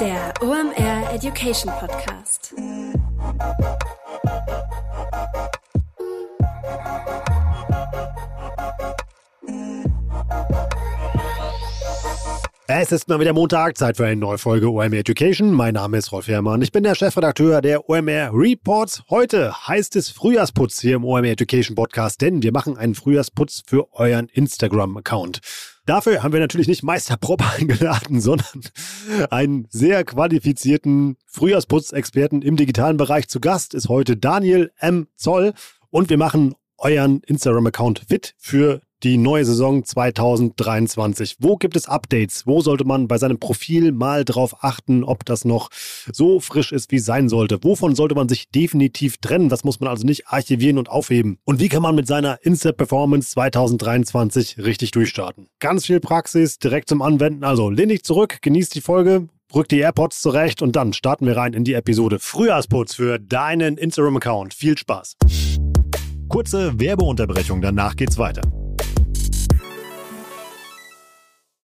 Der OMR Education Podcast. Es ist mal wieder Montag, Zeit für eine neue Folge OMR Education. Mein Name ist Rolf Herrmann. Ich bin der Chefredakteur der OMR Reports. Heute heißt es Frühjahrsputz hier im OMR Education Podcast, denn wir machen einen Frühjahrsputz für euren Instagram-Account. Dafür haben wir natürlich nicht Meister Prop eingeladen, sondern einen sehr qualifizierten Frühjahrsputz-Experten im digitalen Bereich. Zu Gast ist heute Daniel M. Zoll und wir machen euren Instagram-Account fit für die neue Saison 2023. Wo gibt es Updates? Wo sollte man bei seinem Profil mal drauf achten, ob das noch so frisch ist, wie es sein sollte? Wovon sollte man sich definitiv trennen? Was muss man also nicht archivieren und aufheben? Und wie kann man mit seiner Insta-Performance 2023 richtig durchstarten? Ganz viel Praxis direkt zum Anwenden. Also lehn dich zurück, genießt die Folge, Rück die AirPods zurecht und dann starten wir rein in die Episode Frühjahrsputz für deinen Instagram-Account. Viel Spaß! Kurze Werbeunterbrechung, danach geht's weiter.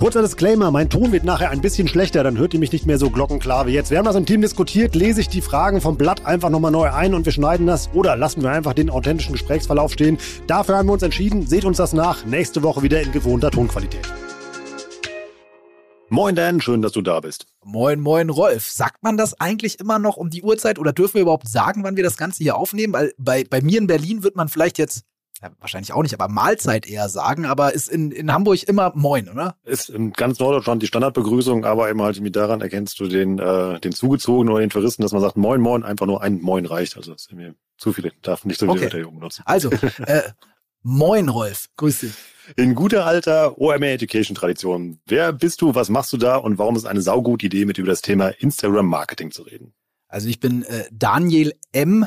Kurzer Disclaimer, mein Ton wird nachher ein bisschen schlechter, dann hört ihr mich nicht mehr so glockenklar wie jetzt. Wir haben das im Team diskutiert, lese ich die Fragen vom Blatt einfach nochmal neu ein und wir schneiden das oder lassen wir einfach den authentischen Gesprächsverlauf stehen. Dafür haben wir uns entschieden, seht uns das nach, nächste Woche wieder in gewohnter Tonqualität. Moin Dan, schön, dass du da bist. Moin, moin Rolf. Sagt man das eigentlich immer noch um die Uhrzeit oder dürfen wir überhaupt sagen, wann wir das Ganze hier aufnehmen? Weil bei, bei mir in Berlin wird man vielleicht jetzt ja, wahrscheinlich auch nicht, aber Mahlzeit eher sagen, aber ist in, in Hamburg immer Moin, oder? Ist in ganz Norddeutschland die Standardbegrüßung, aber eben halt daran erkennst du den, äh, den Zugezogenen oder den Touristen, dass man sagt Moin, Moin, einfach nur ein Moin reicht. Also sind mir zu viele, darf nicht so viele okay. Wörter benutzen. Also, äh, Moin Rolf, grüß dich. In guter alter OMR Education Tradition. Wer bist du, was machst du da und warum ist es eine saugute Idee, mit über das Thema Instagram Marketing zu reden? Also ich bin äh, Daniel M.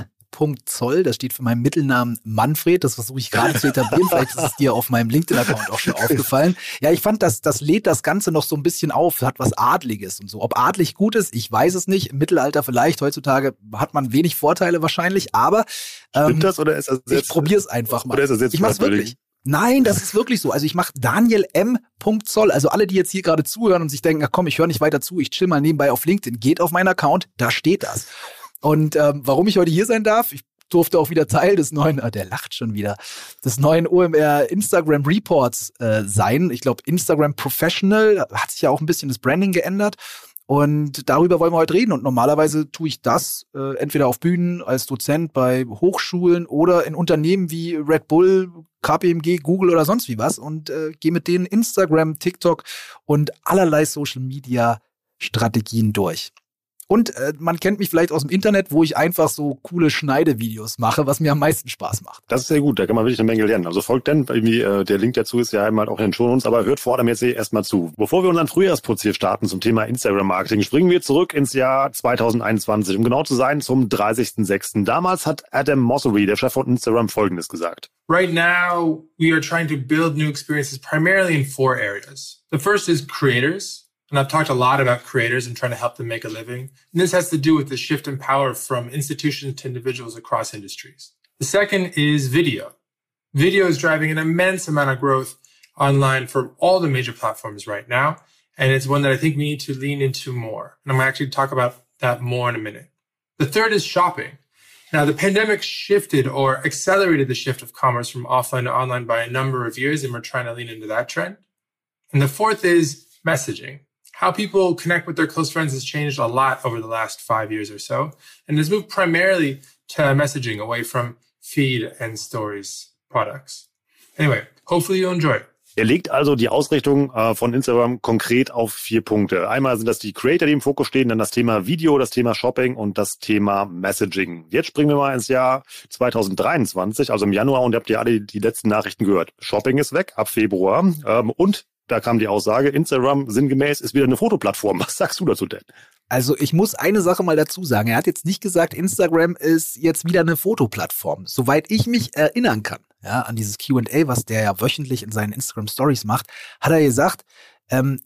Zoll, das steht für meinen Mittelnamen Manfred, das versuche ich gerade zu etablieren, vielleicht ist es dir auf meinem LinkedIn-Account auch schon aufgefallen. Ja, ich fand, das, das lädt das Ganze noch so ein bisschen auf, hat was Adliges und so. Ob adlig gut ist, ich weiß es nicht, im Mittelalter vielleicht, heutzutage hat man wenig Vorteile wahrscheinlich, aber ähm, Stimmt das oder ist das Ich probiere es einfach mal. Oder ist das jetzt ich mach's wirklich. Nein, das ist wirklich so. Also ich mache Daniel M. Zoll. Also alle, die jetzt hier gerade zuhören und sich denken, ach komm, ich höre nicht weiter zu, ich chill mal nebenbei auf LinkedIn, geht auf meinen Account, da steht das. Und ähm, warum ich heute hier sein darf, ich durfte auch wieder Teil des neuen, ah, der lacht schon wieder, des neuen OMR Instagram Reports äh, sein. Ich glaube, Instagram Professional hat sich ja auch ein bisschen das Branding geändert. Und darüber wollen wir heute reden. Und normalerweise tue ich das äh, entweder auf Bühnen als Dozent bei Hochschulen oder in Unternehmen wie Red Bull, KPMG, Google oder sonst wie was und äh, gehe mit denen Instagram, TikTok und allerlei Social Media Strategien durch. Und äh, man kennt mich vielleicht aus dem Internet, wo ich einfach so coole Schneidevideos mache, was mir am meisten Spaß macht. Das ist sehr gut, da kann man wirklich eine Menge lernen. Also folgt denn, irgendwie, äh, der Link dazu ist ja einmal auch in den Shownotes, aber hört vor allem jetzt erstmal zu. Bevor wir unseren Frühjahrsputz hier starten zum Thema Instagram-Marketing, springen wir zurück ins Jahr 2021, um genau zu sein, zum 30.06. Damals hat Adam Mossery, der Chef von Instagram, Folgendes gesagt. Right now, we are trying to build new experiences primarily in four areas. The first is creators. And I've talked a lot about creators and trying to help them make a living. And this has to do with the shift in power from institutions to individuals across industries. The second is video. Video is driving an immense amount of growth online for all the major platforms right now. And it's one that I think we need to lean into more. And I'm going to actually talk about that more in a minute. The third is shopping. Now, the pandemic shifted or accelerated the shift of commerce from offline to online by a number of years, and we're trying to lean into that trend. And the fourth is messaging how people connect with their close friends has changed a lot over the last five years or so, and has moved primarily to messaging away from feed and stories products. Anyway, hopefully you enjoy. Er legt also die Ausrichtung äh, von Instagram konkret auf vier Punkte. Einmal sind das die Creator, die im Fokus stehen, dann das Thema Video, das Thema Shopping und das Thema Messaging. Jetzt springen wir mal ins Jahr 2023, also im Januar, und ihr habt ja alle die letzten Nachrichten gehört. Shopping ist weg ab Februar ähm, und da kam die Aussage, Instagram sinngemäß ist wieder eine Fotoplattform. Was sagst du dazu denn? Also ich muss eine Sache mal dazu sagen. Er hat jetzt nicht gesagt, Instagram ist jetzt wieder eine Fotoplattform. Soweit ich mich erinnern kann, ja, an dieses QA, was der ja wöchentlich in seinen Instagram Stories macht, hat er gesagt, ähm,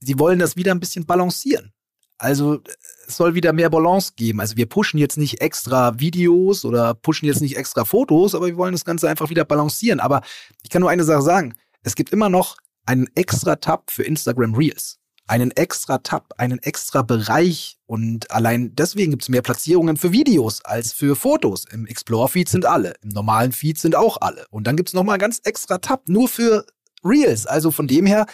sie wollen das wieder ein bisschen balancieren. Also es soll wieder mehr Balance geben. Also wir pushen jetzt nicht extra Videos oder pushen jetzt nicht extra Fotos, aber wir wollen das Ganze einfach wieder balancieren. Aber ich kann nur eine Sache sagen. Es gibt immer noch einen extra Tab für Instagram Reels. Einen extra Tab, einen extra Bereich und allein deswegen gibt es mehr Platzierungen für Videos als für Fotos. Im Explore-Feed sind alle, im normalen Feed sind auch alle. Und dann gibt es nochmal ganz extra Tab nur für Reels. Also von dem her,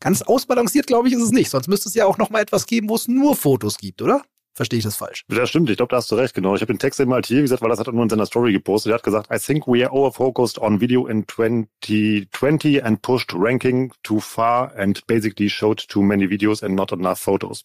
ganz ausbalanciert, glaube ich, ist es nicht. Sonst müsste es ja auch nochmal etwas geben, wo es nur Fotos gibt, oder? Verstehe ich das falsch? Das stimmt, ich glaube, da hast du recht, genau. Ich habe den Text eben halt hier gesagt, weil das hat er nur in seiner Story gepostet. Er hat gesagt, I think we are overfocused on video in 2020 and pushed ranking too far and basically showed too many videos and not enough photos.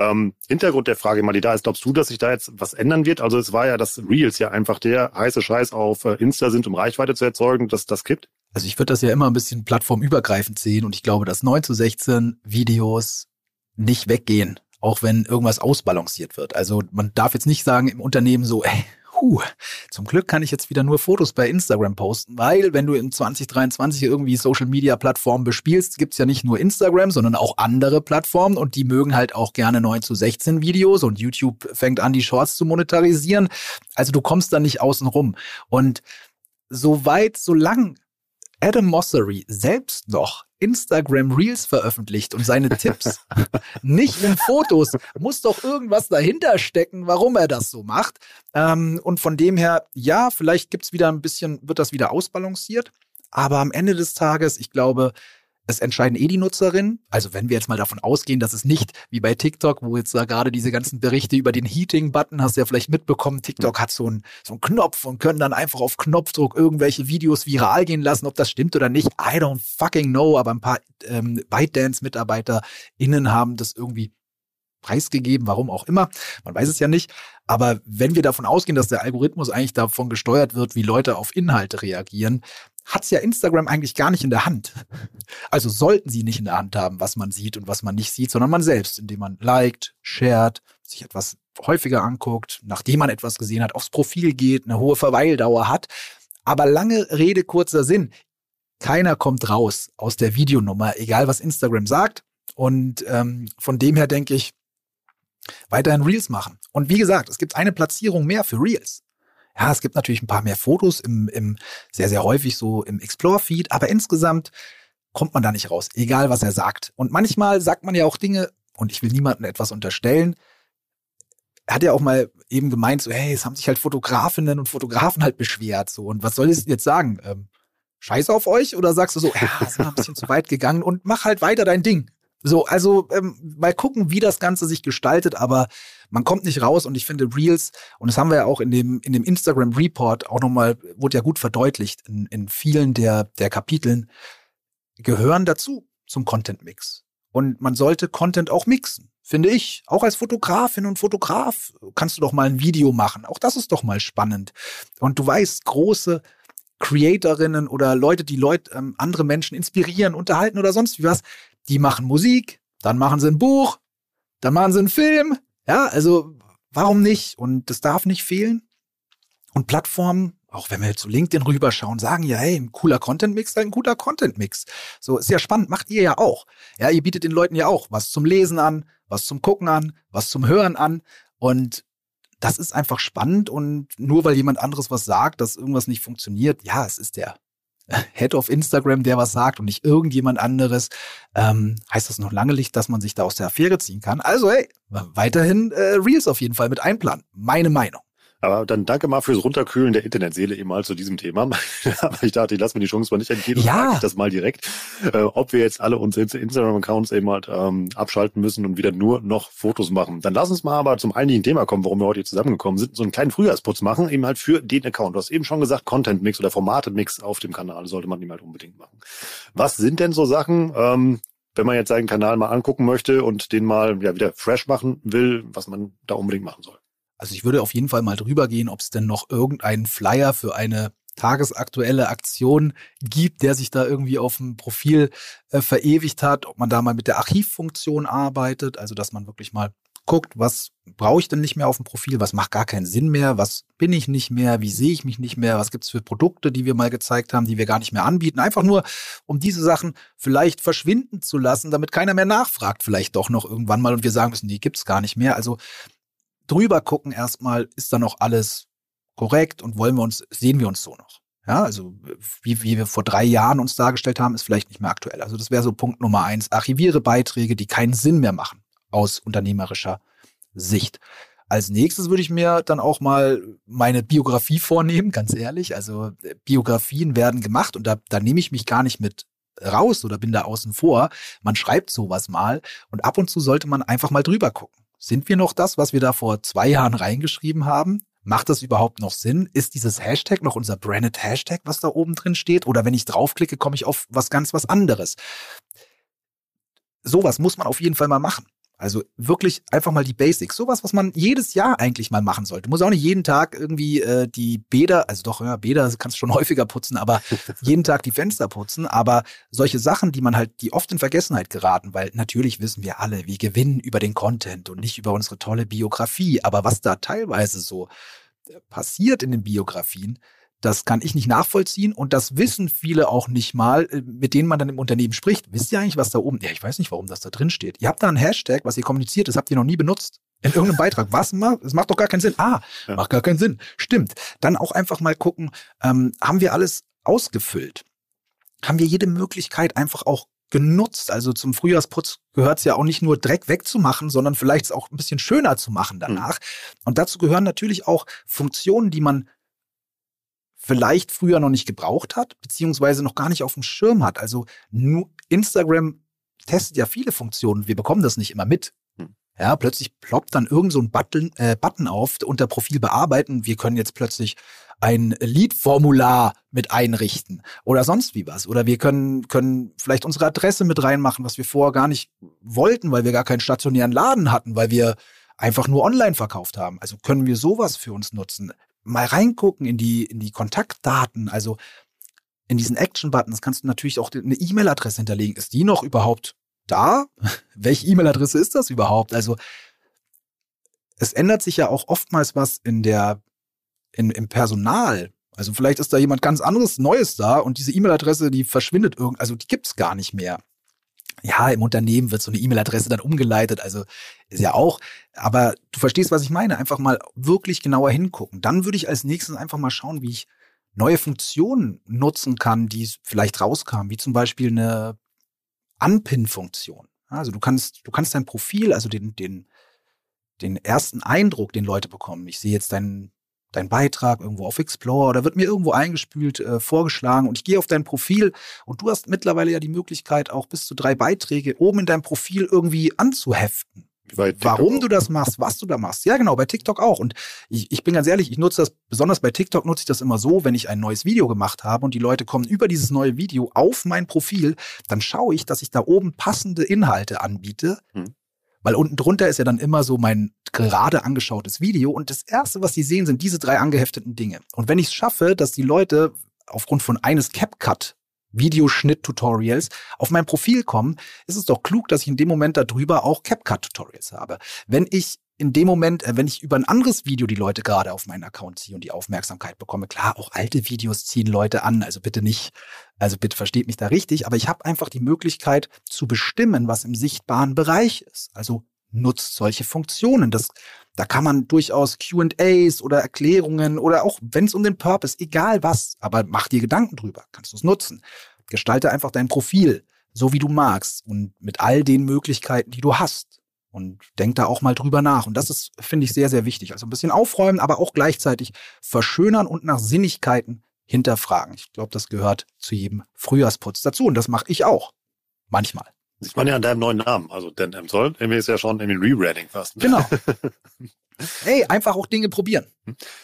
Ähm, Hintergrund der Frage, mal die da ist, glaubst du, dass sich da jetzt was ändern wird? Also es war ja, dass Reels ja einfach der heiße Scheiß auf äh, Insta sind, um Reichweite zu erzeugen, dass das kippt? Also ich würde das ja immer ein bisschen plattformübergreifend sehen und ich glaube, dass 9 zu 16 Videos nicht weggehen auch wenn irgendwas ausbalanciert wird. Also man darf jetzt nicht sagen im Unternehmen so, ey, huh, zum Glück kann ich jetzt wieder nur Fotos bei Instagram posten, weil wenn du in 2023 irgendwie Social Media Plattformen bespielst, gibt's ja nicht nur Instagram, sondern auch andere Plattformen und die mögen halt auch gerne 9 zu 16 Videos und YouTube fängt an, die Shorts zu monetarisieren. Also du kommst da nicht außen rum. Und soweit, solang Adam Mossery selbst noch Instagram Reels veröffentlicht und seine Tipps nicht in Fotos, muss doch irgendwas dahinter stecken, warum er das so macht. Ähm, und von dem her, ja, vielleicht gibt's wieder ein bisschen, wird das wieder ausbalanciert. Aber am Ende des Tages, ich glaube, es entscheiden eh die Nutzerinnen. Also wenn wir jetzt mal davon ausgehen, dass es nicht wie bei TikTok, wo jetzt da gerade diese ganzen Berichte über den Heating-Button, hast du ja vielleicht mitbekommen, TikTok hat so einen, so einen Knopf und können dann einfach auf Knopfdruck irgendwelche Videos viral gehen lassen, ob das stimmt oder nicht. I don't fucking know, aber ein paar ähm, ByteDance-MitarbeiterInnen haben das irgendwie preisgegeben, warum auch immer. Man weiß es ja nicht. Aber wenn wir davon ausgehen, dass der Algorithmus eigentlich davon gesteuert wird, wie Leute auf Inhalte reagieren, hat's ja Instagram eigentlich gar nicht in der Hand. Also sollten sie nicht in der Hand haben, was man sieht und was man nicht sieht, sondern man selbst, indem man liked, shared, sich etwas häufiger anguckt, nachdem man etwas gesehen hat, aufs Profil geht, eine hohe Verweildauer hat. Aber lange Rede, kurzer Sinn. Keiner kommt raus aus der Videonummer, egal was Instagram sagt. Und ähm, von dem her denke ich, weiterhin Reels machen. Und wie gesagt, es gibt eine Platzierung mehr für Reels. Ja, es gibt natürlich ein paar mehr Fotos im, im sehr, sehr häufig so im Explore-Feed, aber insgesamt kommt man da nicht raus, egal was er sagt. Und manchmal sagt man ja auch Dinge, und ich will niemandem etwas unterstellen, er hat ja auch mal eben gemeint, so, hey, es haben sich halt Fotografinnen und Fotografen halt beschwert, so, und was soll ich jetzt sagen? Ähm, Scheiß auf euch? Oder sagst du so, ja, ist mal ein bisschen zu weit gegangen und mach halt weiter dein Ding. So, also ähm, mal gucken, wie das Ganze sich gestaltet, aber man kommt nicht raus und ich finde Reels, und das haben wir ja auch in dem, in dem Instagram Report auch nochmal, wurde ja gut verdeutlicht in, in vielen der, der Kapiteln, gehören dazu zum Content Mix. Und man sollte Content auch mixen, finde ich. Auch als Fotografin und Fotograf kannst du doch mal ein Video machen. Auch das ist doch mal spannend. Und du weißt, große Creatorinnen oder Leute, die Leute, ähm, andere Menschen inspirieren, unterhalten oder sonst wie was, die machen Musik, dann machen sie ein Buch, dann machen sie einen Film, ja, also warum nicht? Und das darf nicht fehlen. Und Plattformen, auch wenn wir zu LinkedIn rüberschauen, sagen ja, hey, ein cooler Content-Mix, ein guter Content-Mix. So, ist ja spannend, macht ihr ja auch. Ja, ihr bietet den Leuten ja auch was zum Lesen an, was zum Gucken an, was zum Hören an. Und das ist einfach spannend und nur weil jemand anderes was sagt, dass irgendwas nicht funktioniert, ja, es ist der Head of Instagram, der was sagt und nicht irgendjemand anderes, ähm, heißt das noch lange nicht, dass man sich da aus der Affäre ziehen kann. Also hey, weiterhin äh, Reels auf jeden Fall mit einplanen. Meine Meinung. Aber dann danke mal fürs Runterkühlen der Internetseele eben mal zu diesem Thema. Aber ich dachte, ich lasse mir die Chance mal nicht entgehen und Ja. frage ich das mal direkt, äh, ob wir jetzt alle unsere Instagram-Accounts eben halt ähm, abschalten müssen und wieder nur noch Fotos machen. Dann lass uns mal aber zum eigentlichen Thema kommen, warum wir heute hier zusammengekommen sind. So einen kleinen Frühjahrsputz machen, eben halt für den Account. Du hast eben schon gesagt, Content-Mix oder Formatet-Mix auf dem Kanal sollte man eben halt unbedingt machen. Was sind denn so Sachen, ähm, wenn man jetzt seinen Kanal mal angucken möchte und den mal ja, wieder fresh machen will, was man da unbedingt machen soll? Also ich würde auf jeden Fall mal drüber gehen, ob es denn noch irgendeinen Flyer für eine tagesaktuelle Aktion gibt, der sich da irgendwie auf dem Profil äh, verewigt hat, ob man da mal mit der Archivfunktion arbeitet, also dass man wirklich mal guckt, was brauche ich denn nicht mehr auf dem Profil, was macht gar keinen Sinn mehr, was bin ich nicht mehr, wie sehe ich mich nicht mehr, was gibt's für Produkte, die wir mal gezeigt haben, die wir gar nicht mehr anbieten. Einfach nur, um diese Sachen vielleicht verschwinden zu lassen, damit keiner mehr nachfragt, vielleicht doch noch irgendwann mal und wir sagen müssen, die gibt's gar nicht mehr. Also drüber gucken erstmal, ist da noch alles korrekt und wollen wir uns, sehen wir uns so noch? Ja, also wie, wie wir vor drei Jahren uns dargestellt haben, ist vielleicht nicht mehr aktuell. Also das wäre so Punkt Nummer eins. Archiviere Beiträge, die keinen Sinn mehr machen aus unternehmerischer Sicht. Als nächstes würde ich mir dann auch mal meine Biografie vornehmen, ganz ehrlich. Also Biografien werden gemacht und da, da nehme ich mich gar nicht mit raus oder bin da außen vor. Man schreibt sowas mal und ab und zu sollte man einfach mal drüber gucken. Sind wir noch das, was wir da vor zwei Jahren reingeschrieben haben? Macht das überhaupt noch Sinn? Ist dieses Hashtag noch unser branded Hashtag, was da oben drin steht? Oder wenn ich draufklicke, komme ich auf was ganz was anderes? Sowas muss man auf jeden Fall mal machen. Also wirklich einfach mal die Basics. Sowas, was man jedes Jahr eigentlich mal machen sollte. Muss auch nicht jeden Tag irgendwie äh, die Bäder, also doch, ja, Bäder kannst du schon häufiger putzen, aber jeden Tag die Fenster putzen. Aber solche Sachen, die man halt, die oft in Vergessenheit geraten, weil natürlich wissen wir alle, wir gewinnen über den Content und nicht über unsere tolle Biografie. Aber was da teilweise so äh, passiert in den Biografien, das kann ich nicht nachvollziehen und das wissen viele auch nicht mal, äh, mit denen man dann im Unternehmen spricht. Wisst ihr eigentlich, was da oben? Ja, ich weiß nicht, warum das da drin steht. Ihr habt da einen Hashtag, was ihr kommuniziert, das habt ihr noch nie benutzt. In irgendeinem Beitrag. Was macht? Das macht doch gar keinen Sinn. Ah, Ja. macht gar keinen Sinn. Stimmt. Dann auch einfach mal gucken, ähm, haben wir alles ausgefüllt? Haben wir jede Möglichkeit einfach auch genutzt? Also zum Frühjahrsputz gehört es ja auch nicht nur Dreck wegzumachen, sondern vielleicht es auch ein bisschen schöner zu machen danach. Und dazu gehören natürlich auch Funktionen, die man vielleicht früher noch nicht gebraucht hat, beziehungsweise noch gar nicht auf dem Schirm hat. Also nur Instagram testet ja viele Funktionen. Wir bekommen das nicht immer mit. Hm. Ja, plötzlich ploppt dann irgend so ein Button, äh, Button auf unter Profil bearbeiten. Wir können jetzt plötzlich ein Lead-Formular mit einrichten oder sonst wie was. Oder wir können, können vielleicht unsere Adresse mit reinmachen, was wir vorher gar nicht wollten, weil wir gar keinen stationären Laden hatten, weil wir einfach nur online verkauft haben. Also können wir sowas für uns nutzen. Mal reingucken in die, in die Kontaktdaten, also in diesen Action-Buttons kannst du natürlich auch eine E-Mail-Adresse hinterlegen. Ist die noch überhaupt da? Welche E-Mail-Adresse ist das überhaupt? Also es ändert sich ja auch oftmals was in der, in, im Personal. Also vielleicht ist da jemand ganz anderes Neues da und diese E-Mail-Adresse, die verschwindet irgend, also die gibt's gar nicht mehr. Ja, im Unternehmen wird so eine E-Mail-Adresse dann umgeleitet, also ist ja auch, aber du verstehst, was ich meine. Einfach mal wirklich genauer hingucken. Dann würde ich als nächstes einfach mal schauen, wie ich neue Funktionen nutzen kann, die vielleicht rauskamen, wie zum Beispiel eine Unpin-Funktion. Also du kannst, du kannst dein Profil, also den, den, den ersten Eindruck, den Leute bekommen. Ich sehe jetzt deinen dein Beitrag irgendwo auf Explorer oder wird mir irgendwo eingespült, äh, vorgeschlagen und ich gehe auf dein Profil und du hast mittlerweile ja die Möglichkeit, auch bis zu drei Beiträge oben in deinem Profil irgendwie anzuheften. Warum auch. du das machst, was du da machst. Ja, genau, bei TikTok auch. Und ich, ich bin ganz ehrlich, ich nutze das, besonders bei TikTok nutze ich das immer so, wenn ich ein neues Video gemacht habe und die Leute kommen über dieses neue Video auf mein Profil, dann schaue ich, dass ich da oben passende Inhalte anbiete. Hm. Weil unten drunter ist ja dann immer so mein gerade angeschautes Video und das erste, was sie sehen, sind diese drei angehefteten Dinge. Und wenn ich es schaffe, dass die Leute aufgrund von eines CapCut Videoschnitt-Tutorials auf mein Profil kommen, ist es doch klug, dass ich in dem Moment darüber auch CapCut-Tutorials habe. Wenn ich in dem Moment, äh, wenn ich über ein anderes Video die Leute gerade auf meinen Account ziehe und die Aufmerksamkeit bekomme, klar, auch alte Videos ziehen Leute an, also bitte nicht, also bitte versteht mich da richtig, aber ich habe einfach die Möglichkeit zu bestimmen, was im sichtbaren Bereich ist. Also nutzt solche Funktionen. Das, da kann man durchaus QAs oder Erklärungen oder auch, wenn es um den Purpose, egal was, aber mach dir Gedanken drüber, kannst du es nutzen. Gestalte einfach dein Profil, so wie du magst und mit all den Möglichkeiten, die du hast. und denk da auch mal drüber nach. Und das ist, finde ich, sehr, sehr wichtig. Also ein bisschen aufräumen, aber auch gleichzeitig verschönern und nach Sinnigkeiten hinterfragen. Ich glaube, das gehört zu jedem Frühjahrsputz dazu und das mache ich auch. Manchmal. Sieht man ja an deinem neuen Namen. Also Dan M. Zoll, irgendwie ist ja schon irgendwie Rebranding fast. Genau. hey, einfach auch Dinge probieren.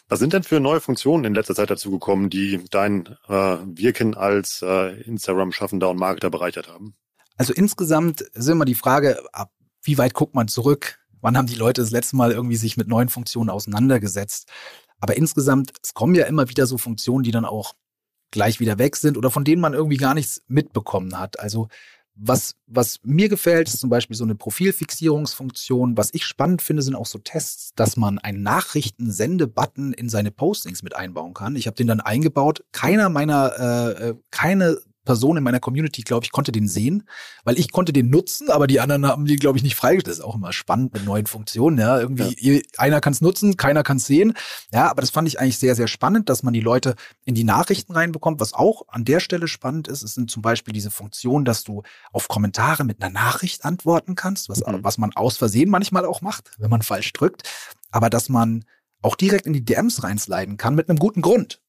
Was sind denn für neue Funktionen in letzter Zeit dazu gekommen, die dein äh, Wirken als äh, Instagram-Schaffender und Marketer bereichert haben? Also insgesamt ist immer die Frage, ab wie weit guckt man zurück? Wann haben die Leute das letzte Mal irgendwie sich mit neuen Funktionen auseinandergesetzt? Aber insgesamt, es kommen ja immer wieder so Funktionen, die dann auch gleich wieder weg sind oder von denen man irgendwie gar nichts mitbekommen hat. Also was, was mir gefällt, ist zum Beispiel so eine Profilfixierungsfunktion. Was ich spannend finde, sind auch so Tests, dass man einen Nachrichtensende-Button in seine Postings mit einbauen kann. Ich habe den dann eingebaut. Keiner meiner, äh, äh keine Person in meiner Community, glaube ich, konnte den sehen, weil ich konnte den nutzen, aber die anderen haben die, glaube ich, nicht freigestellt. Das ist auch immer spannend mit neuen Funktionen. Ja, irgendwie ja. einer kann es nutzen, keiner kann es sehen. Ja, aber das fand ich eigentlich sehr, sehr spannend, dass man die Leute in die Nachrichten reinbekommt. Was auch an der Stelle spannend ist, es sind zum Beispiel diese Funktionen, dass du auf Kommentare mit einer Nachricht antworten kannst, was, mhm. was man aus Versehen manchmal auch macht, wenn man falsch drückt. Aber dass man auch direkt in die DMs reinsliden kann mit einem guten Grund.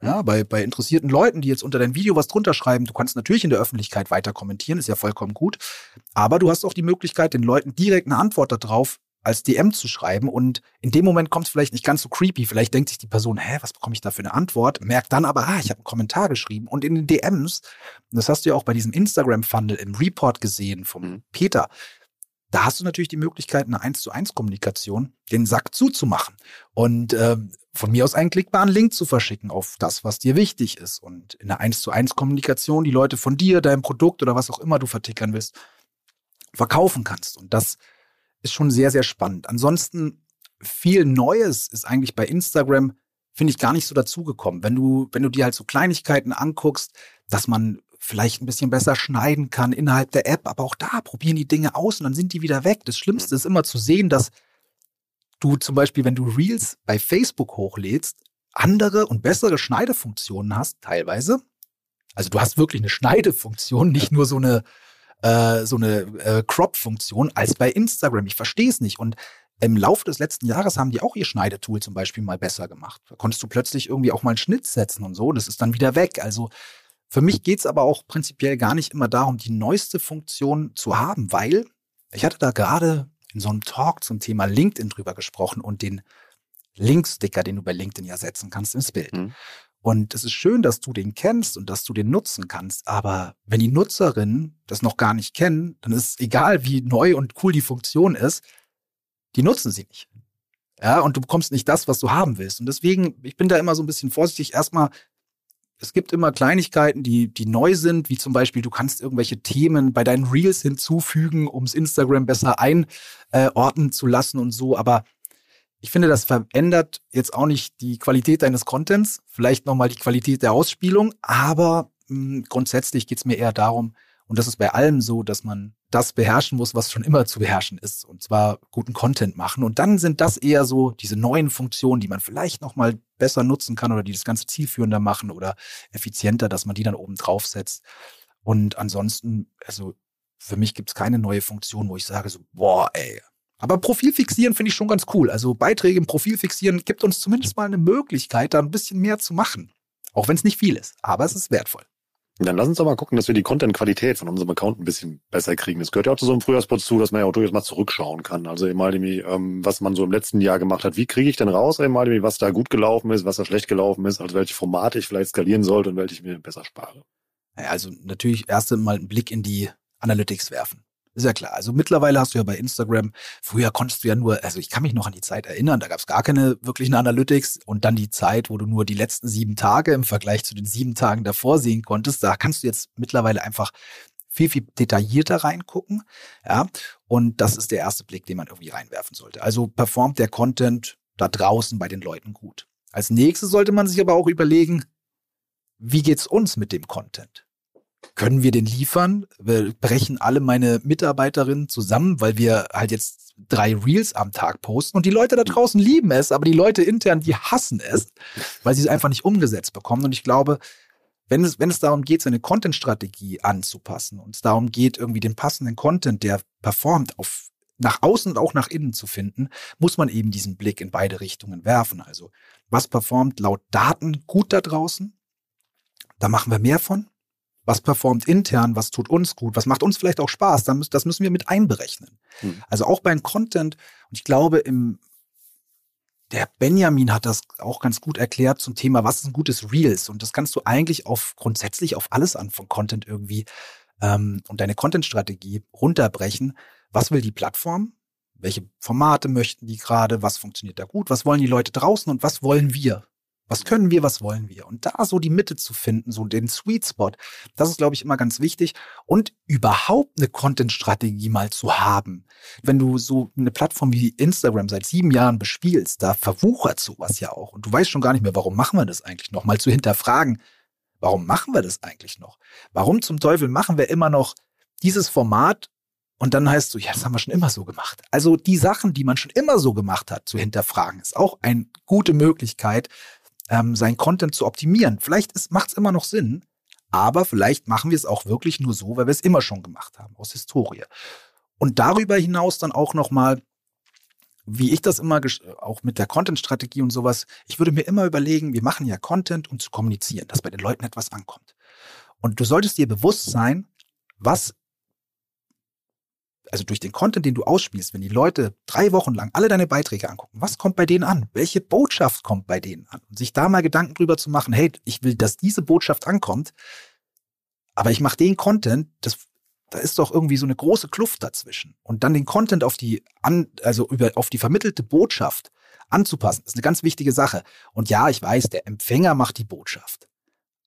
Ja, bei, bei interessierten Leuten, die jetzt unter dein Video was drunter schreiben, du kannst natürlich in der Öffentlichkeit weiter kommentieren, ist ja vollkommen gut. Aber du hast auch die Möglichkeit, den Leuten direkt eine Antwort darauf als DM zu schreiben. Und in dem Moment kommt es vielleicht nicht ganz so creepy. Vielleicht denkt sich die Person, hä, was bekomme ich da für eine Antwort? Merkt dann aber, ah, ich habe einen Kommentar geschrieben. Und in den DMs, das hast du ja auch bei diesem Instagram-Funnel im Report gesehen vom mhm. Peter, da hast du natürlich die Möglichkeit, eine 1 zu 1 Kommunikation den Sack zuzumachen und äh, von mir aus einen klickbaren Link zu verschicken auf das, was dir wichtig ist. Und in einer 1 zu 1 Kommunikation die Leute von dir, deinem Produkt oder was auch immer du vertickern willst, verkaufen kannst. Und das ist schon sehr, sehr spannend. Ansonsten viel Neues ist eigentlich bei Instagram, finde ich, gar nicht so dazugekommen. Wenn du, wenn du dir halt so Kleinigkeiten anguckst, dass man vielleicht ein bisschen besser schneiden kann innerhalb der App, aber auch da probieren die Dinge aus und dann sind die wieder weg. Das Schlimmste ist immer zu sehen, dass du zum Beispiel, wenn du Reels bei Facebook hochlädst, andere und bessere Schneidefunktionen hast, teilweise. Also du hast wirklich eine Schneidefunktion, nicht nur so eine, äh, so eine äh, Crop-Funktion als bei Instagram. Ich verstehe es nicht. Und im Laufe des letzten Jahres haben die auch ihr Schneidetool zum Beispiel mal besser gemacht. Da konntest du plötzlich irgendwie auch mal einen Schnitt setzen und so. Das ist dann wieder weg. Also für mich geht es aber auch prinzipiell gar nicht immer darum, die neueste Funktion zu haben, weil ich hatte da gerade in so einem Talk zum Thema LinkedIn drüber gesprochen und den Linksticker, den du bei LinkedIn ja setzen kannst ins Bild. Mhm. Und es ist schön, dass du den kennst und dass du den nutzen kannst. Aber wenn die Nutzerinnen das noch gar nicht kennen, dann ist egal, wie neu und cool die Funktion ist, die nutzen sie nicht. Ja, und du bekommst nicht das, was du haben willst. Und deswegen, ich bin da immer so ein bisschen vorsichtig. Erstmal es gibt immer Kleinigkeiten, die, die neu sind, wie zum Beispiel, du kannst irgendwelche Themen bei deinen Reels hinzufügen, um es Instagram besser einordnen zu lassen und so. Aber ich finde, das verändert jetzt auch nicht die Qualität deines Contents, vielleicht nochmal die Qualität der Ausspielung, aber mh, hm, grundsätzlich geht es mir eher darum, und das ist bei allem so, dass man das beherrschen muss, was schon immer zu beherrschen ist. Und zwar guten Content machen. Und dann sind das eher so diese neuen Funktionen, die man vielleicht nochmal besser nutzen kann oder die das Ganze zielführender machen oder effizienter, dass man die dann oben drauf setzt. Und ansonsten, also für mich gibt es keine neue Funktion, wo ich sage so, boah, ey. Aber Profil fixieren finde ich schon ganz cool. Also Beiträge im Profil fixieren gibt uns zumindest mal eine Möglichkeit, da ein bisschen mehr zu machen. Auch wenn es nicht viel ist. Aber es ist wertvoll. Dann lass uns doch mal gucken, dass wir die Content-Qualität von unserem Account ein bisschen besser kriegen. Das gehört ja auch zu so einem Frühjahrsputz zu, dass man ja auch durchaus mal zurückschauen kann. Also mal, ähm, was man so im letzten Jahr gemacht hat. Wie kriege ich denn raus, mal, was da gut gelaufen ist, was da schlecht gelaufen ist, also welche Formate ich vielleicht skalieren sollte und welche ich mir besser spare? Also natürlich erst einmal einen Blick in die Analytics werfen. Ist ja klar. Also mittlerweile hast du ja bei Instagram, früher konntest du ja nur, also ich kann mich noch an die Zeit erinnern, da gab es gar keine wirklichen Analytics und dann die Zeit, wo du nur die letzten sieben Tage im Vergleich zu den sieben Tagen davor sehen konntest. Da kannst du jetzt mittlerweile einfach viel, viel detaillierter reingucken. Ja, und das ist der erste Blick, den man irgendwie reinwerfen sollte. Also performt der Content da draußen bei den Leuten gut. Als nächstes sollte man sich aber auch überlegen, wie geht's uns mit dem Content? Können wir den liefern? Wir brechen alle meine Mitarbeiterinnen zusammen, weil wir halt jetzt drei Reels am Tag posten und die Leute da draußen lieben es, aber die Leute intern, die hassen es, weil sie es einfach nicht umgesetzt bekommen. Und ich glaube, wenn es, wenn es darum geht, seine Content-Strategie anzupassen und es darum geht, irgendwie den passenden Content, der performt, auf nach außen und auch nach innen zu finden, muss man eben diesen Blick in beide Richtungen werfen. Also, was performt laut Daten gut da draußen? Da machen wir mehr von. Was performt intern? Was tut uns gut? Was macht uns vielleicht auch Spaß? Das müssen wir mit einberechnen. Hm. Also auch beim Content. Und ich glaube, im, der Benjamin hat das auch ganz gut erklärt zum Thema, was ist ein gutes Reels? Und das kannst du eigentlich auf grundsätzlich auf alles an von Content irgendwie ähm, und deine Content-Strategie runterbrechen. Was will die Plattform? Welche Formate möchten die gerade? Was funktioniert da gut? Was wollen die Leute draußen und was wollen wir? Was können wir, was wollen wir? Und da so die Mitte zu finden, so den Sweet Spot, das ist, glaube ich, immer ganz wichtig. Und überhaupt eine Content-Strategie mal zu haben. Wenn du so eine Plattform wie Instagram seit sieben Jahren bespielst, da verwuchert sowas ja auch. Und du weißt schon gar nicht mehr, warum machen wir das eigentlich noch? Mal zu hinterfragen, warum machen wir das eigentlich noch? Warum zum Teufel machen wir immer noch dieses Format und dann heißt so, ja, das haben wir schon immer so gemacht. Also die Sachen, die man schon immer so gemacht hat, zu hinterfragen, ist auch eine gute Möglichkeit, ähm, sein Content zu optimieren. Vielleicht macht es immer noch Sinn, aber vielleicht machen wir es auch wirklich nur so, weil wir es immer schon gemacht haben, aus Historie. Und darüber hinaus dann auch nochmal, wie ich das immer, auch mit der Content-Strategie und sowas, ich würde mir immer überlegen, wir machen ja Content, um zu kommunizieren, dass bei den Leuten etwas ankommt. Und du solltest dir bewusst sein, was also durch den Content, den du ausspielst, wenn die Leute drei Wochen lang alle deine Beiträge angucken, was kommt bei denen an? Welche Botschaft kommt bei denen an? Und sich da mal Gedanken drüber zu machen, hey, ich will, dass diese Botschaft ankommt, aber ich mache den Content, das, da ist doch irgendwie so eine große Kluft dazwischen. Und dann den Content auf die, an, also über, auf die vermittelte Botschaft anzupassen, ist eine ganz wichtige Sache. Und ja, ich weiß, der Empfänger macht die Botschaft.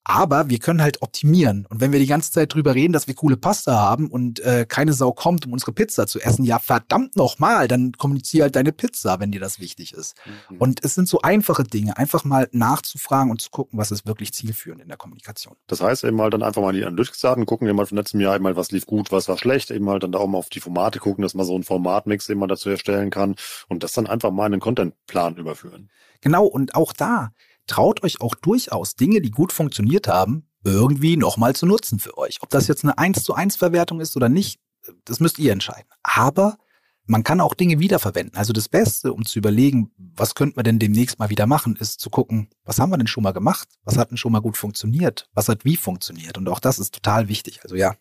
Aber wir können halt optimieren. Und wenn wir die ganze Zeit drüber reden, dass wir coole Pasta haben und äh, keine Sau kommt, um unsere Pizza zu essen, ja verdammt nochmal, dann kommuniziere halt deine Pizza, wenn dir das wichtig ist. Mhm. Und es sind so einfache Dinge, einfach mal nachzufragen und zu gucken, was ist wirklich zielführend in der Kommunikation. Das heißt eben mal dann einfach mal die Analytics-Daten gucken, eben mal vom letzten Jahr eben mal, was lief gut, was war schlecht, eben mal dann da auch mal auf die Formate gucken, dass man so einen Formatmix eben mal dazu erstellen kann und das dann einfach mal in einen Contentplan überführen. Genau, und auch da, traut euch auch durchaus Dinge, die gut funktioniert haben, irgendwie nochmal zu nutzen für euch. Ob das jetzt eine 1 zu 1 Verwertung ist oder nicht, das müsst ihr entscheiden. Aber man kann auch Dinge wiederverwenden. Also das Beste, um zu überlegen, was könnte man denn demnächst mal wieder machen, ist zu gucken, was haben wir denn schon mal gemacht? Was hat denn schon mal gut funktioniert? Was hat wie funktioniert? Und auch das ist total wichtig. Also ja,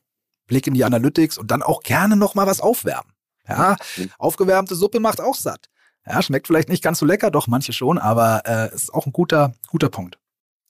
Blick in die Analytics und dann auch gerne nochmal was aufwärmen. Ja, aufgewärmte Suppe macht auch satt. Ja, schmeckt vielleicht nicht ganz so lecker, doch manche schon, aber äh, ist auch ein guter, guter Punkt.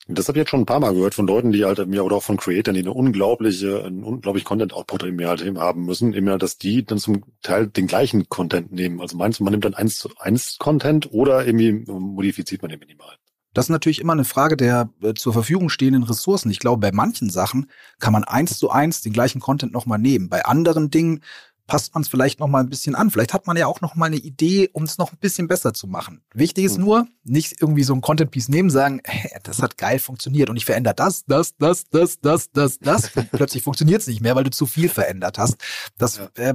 Das habe ich jetzt schon ein paar Mal gehört von Leuten, die halt mir oder auch von Creators, die eine unglaubliche, einen unglaublich Content-Output Jahr halt haben müssen, immer, dass die dann zum Teil den gleichen Content nehmen. Also meinst du, man nimmt dann eins zu eins Content oder irgendwie modifiziert man den minimal? Das ist natürlich immer eine Frage der äh, zur Verfügung stehenden Ressourcen. Ich glaube, bei manchen Sachen kann man eins zu eins den gleichen Content nochmal nehmen. Bei anderen Dingen passt man es vielleicht noch mal ein bisschen an. Vielleicht hat man ja auch noch mal eine Idee, um es noch ein bisschen besser zu machen. Wichtig ist hm. nur, nicht irgendwie so ein Content Piece nehmen, sagen, hey, das hat geil funktioniert und ich verändere das, das, das, das, das, das, das. Plötzlich funktioniert es nicht mehr, weil du zu viel verändert hast. Das, ja. äh,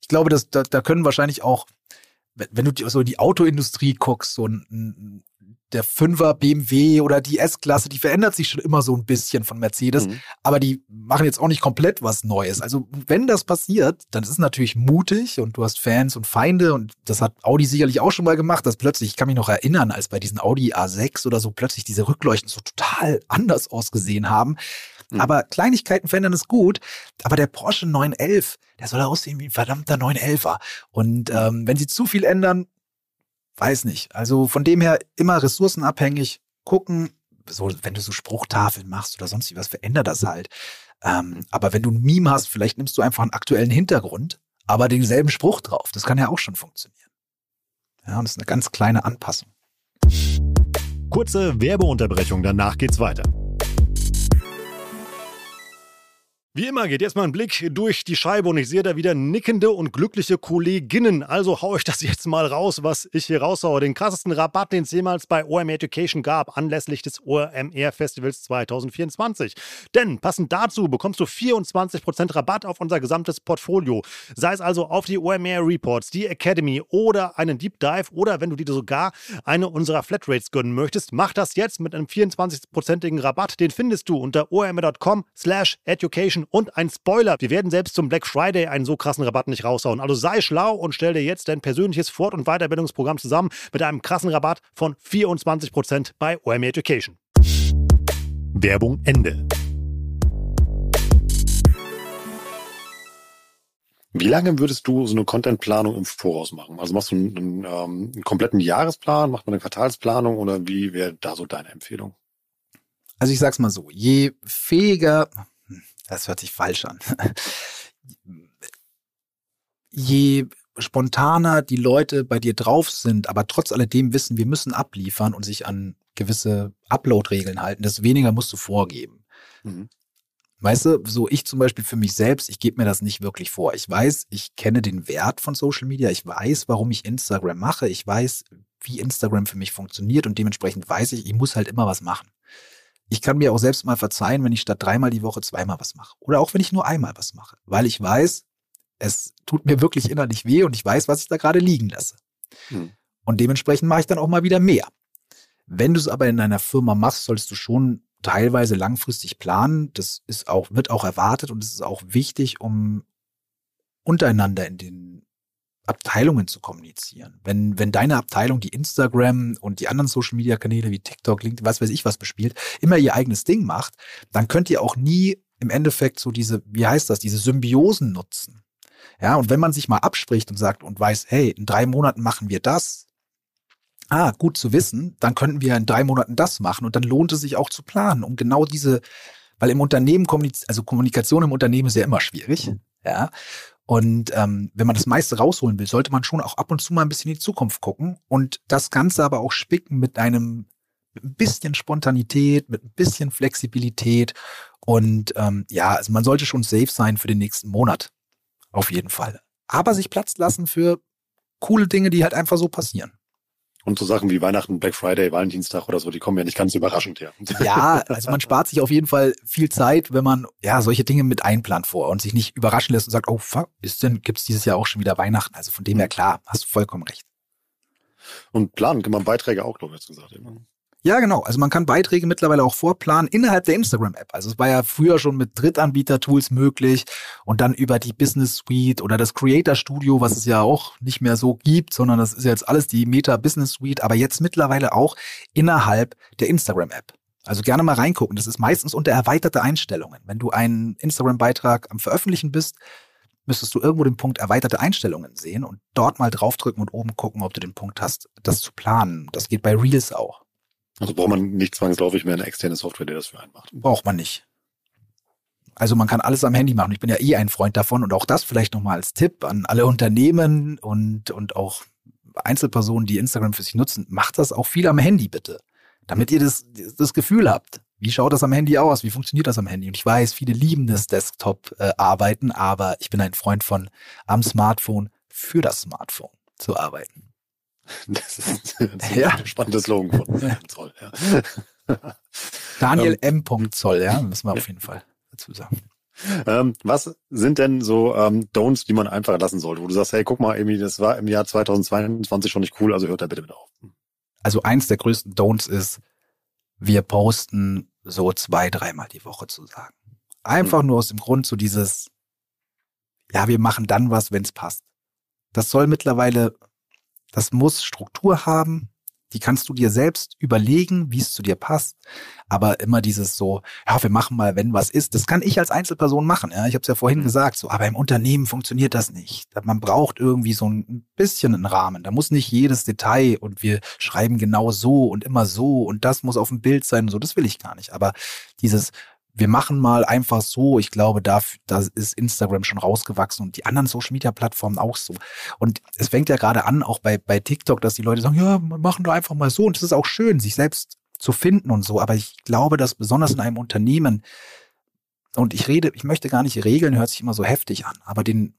ich glaube, dass da, da können wahrscheinlich auch wenn du so die Autoindustrie guckst, so ein, der Fünfer BMW oder die S-Klasse, die verändert sich schon immer so ein bisschen von Mercedes, mhm. aber die machen jetzt auch nicht komplett was Neues. Also wenn das passiert, dann ist es natürlich mutig und du hast Fans und Feinde und das hat Audi sicherlich auch schon mal gemacht, dass plötzlich, ich kann mich noch erinnern, als bei diesen Audi A6 oder so plötzlich diese Rückleuchten so total anders ausgesehen haben. Mhm. Aber Kleinigkeiten verändern ist gut, aber der Porsche 911, der soll aussehen wie ein verdammter 911er. Und ähm, wenn sie zu viel ändern, weiß nicht. Also von dem her immer ressourcenabhängig gucken. So, wenn du so Spruchtafeln machst oder sonst was, verändert das halt. Ähm, aber wenn du ein Meme hast, vielleicht nimmst du einfach einen aktuellen Hintergrund, aber denselben Spruch drauf. Das kann ja auch schon funktionieren. Ja, und das ist eine ganz kleine Anpassung. Kurze Werbeunterbrechung, danach geht's weiter. Wie immer geht jetzt mal ein Blick durch die Scheibe und ich sehe da wieder nickende und glückliche Kolleginnen. Also hau ich das jetzt mal raus, was ich hier raushaue. Den krassesten Rabatt, den es jemals bei OMR Education gab, anlässlich des OMR Festivals 2024. Denn passend dazu bekommst du 24% Rabatt auf unser gesamtes Portfolio. Sei es also auf die OMR Reports, die Academy oder einen Deep Dive oder wenn du dir sogar eine unserer Flatrates gönnen möchtest, mach das jetzt mit einem 24%igen Rabatt. Den findest du unter omr.com slash education Und ein Spoiler. Wir werden selbst zum Black Friday einen so krassen Rabatt nicht raushauen. Also sei schlau und stell dir jetzt dein persönliches Fort- und Weiterbildungsprogramm zusammen mit einem krassen Rabatt von 24% bei OMR Education. Werbung Ende. Wie lange würdest du so eine Contentplanung im Voraus machen? Also machst du einen, einen, ähm, einen kompletten Jahresplan, macht man eine Quartalsplanung oder wie wäre da so deine Empfehlung? Also ich sag's mal so, je fähiger, das hört sich falsch an, je spontaner die Leute bei dir drauf sind, aber trotz alledem wissen, wir müssen abliefern und sich an gewisse Upload-Regeln halten, desto weniger musst du vorgeben. Mhm. Weißt du, so ich zum Beispiel für mich selbst, ich gebe mir das nicht wirklich vor. Ich weiß, ich kenne den Wert von Social Media, ich weiß, warum ich Instagram mache, ich weiß, wie Instagram für mich funktioniert und dementsprechend weiß ich, ich muss halt immer was machen. Ich kann mir auch selbst mal verzeihen, wenn ich statt dreimal die Woche zweimal was mache. Oder auch wenn ich nur einmal was mache, weil ich weiß, es tut mir wirklich innerlich weh und ich weiß, was ich da gerade liegen lasse. Hm. Und dementsprechend mache ich dann auch mal wieder mehr. Wenn du es aber in deiner Firma machst, solltest du schon teilweise langfristig planen. Das ist auch, wird auch erwartet und es ist auch wichtig, um untereinander in den Abteilungen zu kommunizieren. Wenn, wenn deine Abteilung, die Instagram und die anderen Social Media Kanäle wie TikTok, LinkedIn, was weiß ich was bespielt, immer ihr eigenes Ding macht, dann könnt ihr auch nie im Endeffekt so diese, wie heißt das, diese Symbiosen nutzen. Ja, und wenn man sich mal abspricht und sagt und weiß, hey, in drei Monaten machen wir das, ah, gut zu wissen, dann könnten wir in drei Monaten das machen und dann lohnt es sich auch zu planen, um genau diese, weil im Unternehmen, also Kommunikation im Unternehmen ist ja immer schwierig, ja. Und ähm, wenn man das meiste rausholen will, sollte man schon auch ab und zu mal ein bisschen in die Zukunft gucken und das Ganze aber auch spicken mit einem ein bisschen Spontanität, mit ein bisschen Flexibilität und ähm, ja, also man sollte schon safe sein für den nächsten Monat, auf jeden Fall. Aber sich Platz lassen für coole Dinge, die halt einfach so passieren. Und so Sachen wie Weihnachten, Black Friday, Valentinstag oder so, die kommen ja nicht ganz überraschend her. Ja, also man spart sich auf jeden Fall viel Zeit, wenn man ja solche Dinge mit einplant vor und sich nicht überraschen lässt und sagt, oh fuck, ist denn, gibt's dieses Jahr auch schon wieder Weihnachten? Also von dem her klar, hast du vollkommen recht. Und planen kann man Beiträge auch, glaube ich, jetzt gesagt. Immer. Ja, genau. Also man kann Beiträge mittlerweile auch vorplanen innerhalb der Instagram-App. Also es war ja früher schon mit Drittanbieter-Tools möglich und dann über die Business Suite oder das Creator Studio, was es ja auch nicht mehr so gibt, sondern das ist jetzt alles die Meta Business Suite, aber jetzt mittlerweile auch innerhalb der Instagram-App. Also gerne mal reingucken. Das ist meistens unter erweiterte Einstellungen. Wenn du einen Instagram-Beitrag am Veröffentlichen bist, müsstest du irgendwo den Punkt erweiterte Einstellungen sehen und dort mal draufdrücken und oben gucken, ob du den Punkt hast, das zu planen. Das geht bei Reels auch. Also braucht man nicht zwangsläufig mehr eine externe Software, die das für einen macht. Braucht man nicht. Also man kann alles am Handy machen. Ich bin ja eh ein Freund davon und auch das vielleicht nochmal als Tipp an alle Unternehmen und, und auch Einzelpersonen, die Instagram für sich nutzen. Macht das auch viel am Handy bitte. Damit ihr das, das Gefühl habt. Wie schaut das am Handy aus? Wie funktioniert das am Handy? Und ich weiß, viele lieben das Desktop-Arbeiten, aber ich bin ein Freund von am Smartphone für das Smartphone zu arbeiten. Das ist, das ist ja. ein spannendes Slogan von Zoll. Ja. Daniel ähm, M. Zoll, ja, müssen wir auf jeden Fall dazu sagen. Ähm, was sind denn so ähm, Don'ts, die man einfach lassen sollte, wo du sagst, hey, guck mal, Amy, das war im Jahr 2022 schon nicht cool, also hört da bitte mit auf. Also eins der größten Don'ts ist, wir posten so zwei, dreimal die Woche zu sagen. Einfach mhm. nur aus dem Grund so dieses, ja, wir machen dann was, wenn es passt. Das soll mittlerweile das muss Struktur haben. Die kannst du dir selbst überlegen, wie es zu dir passt. Aber immer dieses so, ja, wir machen mal, wenn was ist. Das kann ich als Einzelperson machen. Ja, ich habe es ja vorhin mhm. gesagt. So, aber im Unternehmen funktioniert das nicht. Man braucht irgendwie so ein bisschen einen Rahmen. Da muss nicht jedes Detail und wir schreiben genau so und immer so und das muss auf dem Bild sein und so. Das will ich gar nicht. Aber dieses wir machen mal einfach so. Ich glaube, da, da ist Instagram schon rausgewachsen und die anderen Social Media Plattformen auch so. Und es fängt ja gerade an, auch bei, bei TikTok, dass die Leute sagen, ja, machen doch einfach mal so. Und es ist auch schön, sich selbst zu finden und so. Aber ich glaube, dass besonders in einem Unternehmen, und ich rede, ich möchte gar nicht regeln, hört sich immer so heftig an, aber den,